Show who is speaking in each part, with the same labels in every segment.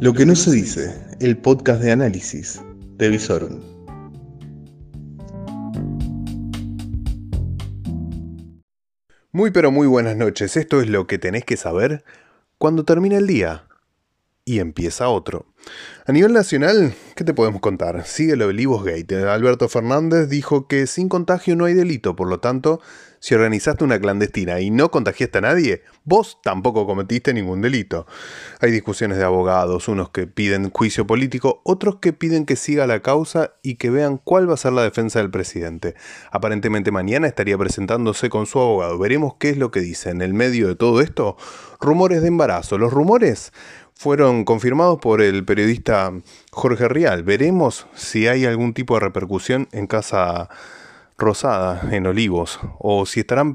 Speaker 1: Lo que no se dice, el podcast de análisis de. Muy pero muy buenas noches, esto es lo que tenés que saber cuando termina el día y empieza otro. A nivel nacional, ¿qué te podemos contar? Sigue lo del Gate. Alberto Fernández dijo que sin contagio no hay delito, por lo tanto, si organizaste una clandestina y no contagiaste a nadie, vos tampoco cometiste ningún delito. Hay discusiones de abogados, unos que piden juicio político, otros que piden que siga la causa y que vean cuál va a ser la defensa del presidente. Aparentemente mañana estaría presentándose con su abogado. Veremos qué es lo que dice. En el medio de todo esto, rumores de embarazo. Los rumores fueron confirmados por el periodista Jorge Rial. Veremos si hay algún tipo de repercusión en Casa Rosada, en Olivos, o si estarán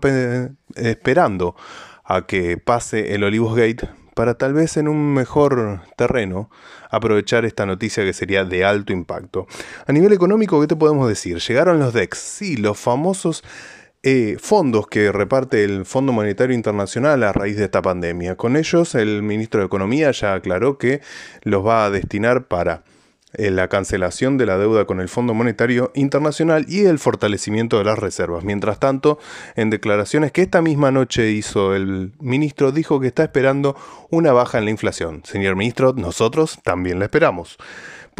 Speaker 1: esperando a que pase el Olivos Gate para tal vez en un mejor terreno aprovechar esta noticia que sería de alto impacto. A nivel económico, ¿qué te podemos decir? Llegaron los DEX, sí, los famosos eh, fondos que reparte el Fondo Monetario Internacional a raíz de esta pandemia. Con ellos, el ministro de Economía ya aclaró que los va a destinar para eh, la cancelación de la deuda con el Fondo Monetario Internacional y el fortalecimiento de las reservas. Mientras tanto, en declaraciones que esta misma noche hizo el ministro, dijo que está esperando una baja en la inflación. Señor ministro, nosotros también la esperamos.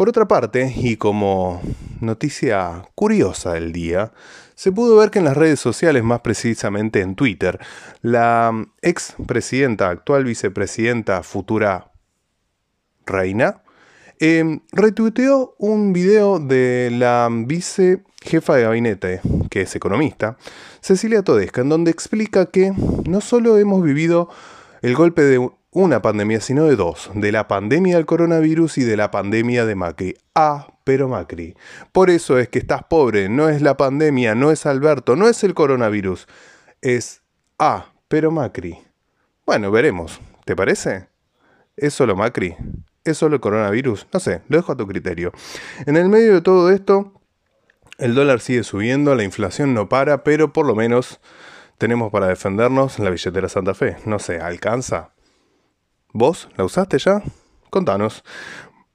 Speaker 1: Por otra parte, y como noticia curiosa del día, se pudo ver que en las redes sociales, más precisamente en Twitter, la ex presidenta, actual vicepresidenta, futura reina, eh, retuiteó un video de la vice jefa de gabinete, que es economista, Cecilia Todesca, en donde explica que no solo hemos vivido el golpe de una pandemia, sino de dos, de la pandemia del coronavirus y de la pandemia de Macri. Ah, pero Macri. Por eso es que estás pobre, no es la pandemia, no es Alberto, no es el coronavirus, es Ah, pero Macri. Bueno, veremos, ¿te parece? ¿Es solo Macri? ¿Es solo el coronavirus? No sé, lo dejo a tu criterio. En el medio de todo esto, el dólar sigue subiendo, la inflación no para, pero por lo menos tenemos para defendernos la billetera Santa Fe. No sé, ¿alcanza? ¿Vos la usaste ya? Contanos.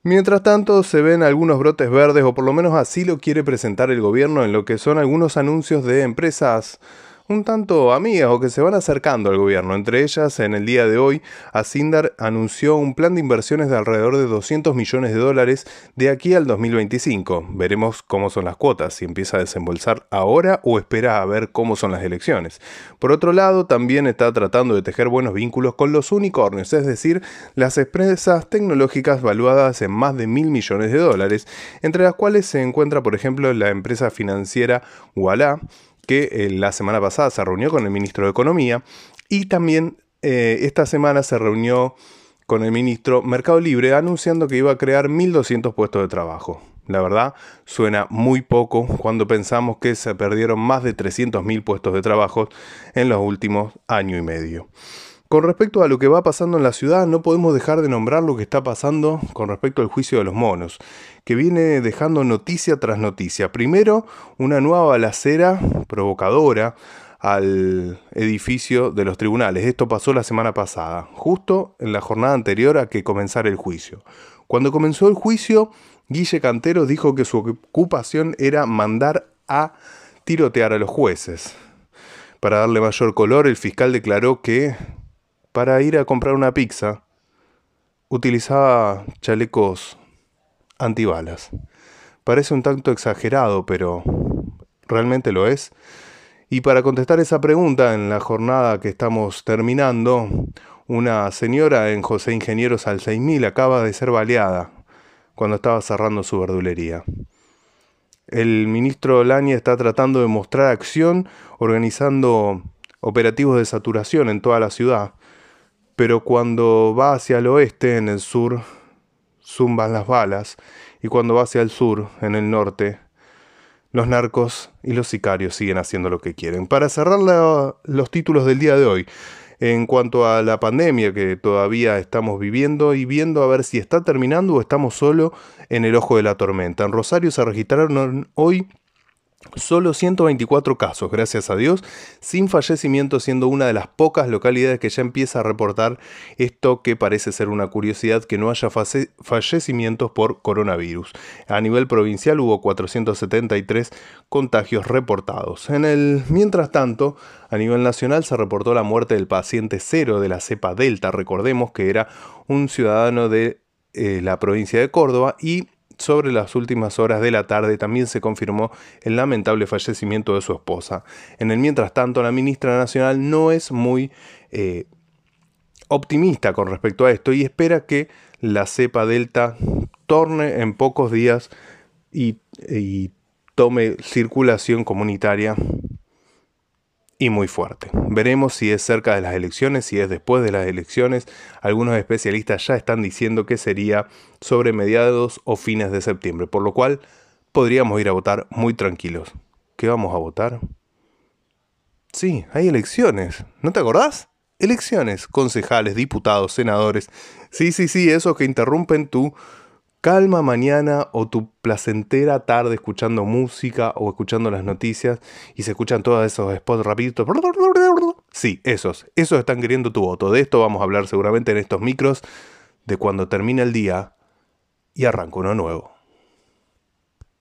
Speaker 1: Mientras tanto, se ven algunos brotes verdes, o por lo menos así lo quiere presentar el gobierno en lo que son algunos anuncios de empresas un tanto amigas o que se van acercando al gobierno. Entre ellas, en el día de hoy, Asindar anunció un plan de inversiones de alrededor de 200 millones de dólares de aquí al 2025. Veremos cómo son las cuotas, si empieza a desembolsar ahora o espera a ver cómo son las elecciones. Por otro lado, también está tratando de tejer buenos vínculos con los unicornios, es decir, las empresas tecnológicas valuadas en más de mil millones de dólares, entre las cuales se encuentra, por ejemplo, la empresa financiera Walla, que eh, la semana pasada se reunió con el ministro de Economía y también eh, esta semana se reunió con el ministro Mercado Libre anunciando que iba a crear 1.200 puestos de trabajo. La verdad, suena muy poco cuando pensamos que se perdieron más de 300.000 puestos de trabajo en los últimos año y medio. Con respecto a lo que va pasando en la ciudad, no podemos dejar de nombrar lo que está pasando con respecto al juicio de los monos, que viene dejando noticia tras noticia. Primero, una nueva balacera provocadora al edificio de los tribunales. Esto pasó la semana pasada, justo en la jornada anterior a que comenzara el juicio. Cuando comenzó el juicio, Guille Cantero dijo que su ocupación era mandar a tirotear a los jueces. Para darle mayor color, el fiscal declaró que para ir a comprar una pizza, utilizaba chalecos antibalas. Parece un tanto exagerado, pero realmente lo es. Y para contestar esa pregunta, en la jornada que estamos terminando, una señora en José Ingenieros al 6000 acaba de ser baleada cuando estaba cerrando su verdulería. El ministro Lani está tratando de mostrar acción organizando operativos de saturación en toda la ciudad pero cuando va hacia el oeste, en el sur, zumban las balas, y cuando va hacia el sur, en el norte, los narcos y los sicarios siguen haciendo lo que quieren. Para cerrar los títulos del día de hoy, en cuanto a la pandemia que todavía estamos viviendo y viendo a ver si está terminando o estamos solo en el ojo de la tormenta. En Rosario se registraron hoy Solo 124 casos, gracias a Dios, sin fallecimiento, siendo una de las pocas localidades que ya empieza a reportar esto que parece ser una curiosidad, que no haya fallecimientos por coronavirus. A nivel provincial hubo 473 contagios reportados. En el mientras tanto, a nivel nacional se reportó la muerte del paciente cero de la cepa Delta. Recordemos que era un ciudadano de eh, la provincia de Córdoba y sobre las últimas horas de la tarde también se confirmó el lamentable fallecimiento de su esposa. En el mientras tanto, la ministra nacional no es muy eh, optimista con respecto a esto y espera que la cepa delta torne en pocos días y tome circulación comunitaria y muy fuerte. Veremos si es cerca de las elecciones, si es después de las elecciones. Algunos especialistas ya están diciendo que sería sobre mediados o fines de septiembre, por lo cual podríamos ir a votar muy tranquilos. ¿Qué vamos a votar? Sí, hay elecciones. ¿No te acordás? Elecciones, concejales, diputados, senadores. Sí, sí, sí, esos que interrumpen tu calma mañana o tu placentera tarde escuchando música o escuchando las noticias y se escuchan todos esos spots rapiditos. Sí, esos, esos están queriendo tu voto. De esto vamos a hablar seguramente en estos micros de cuando termina el día y arranca uno nuevo.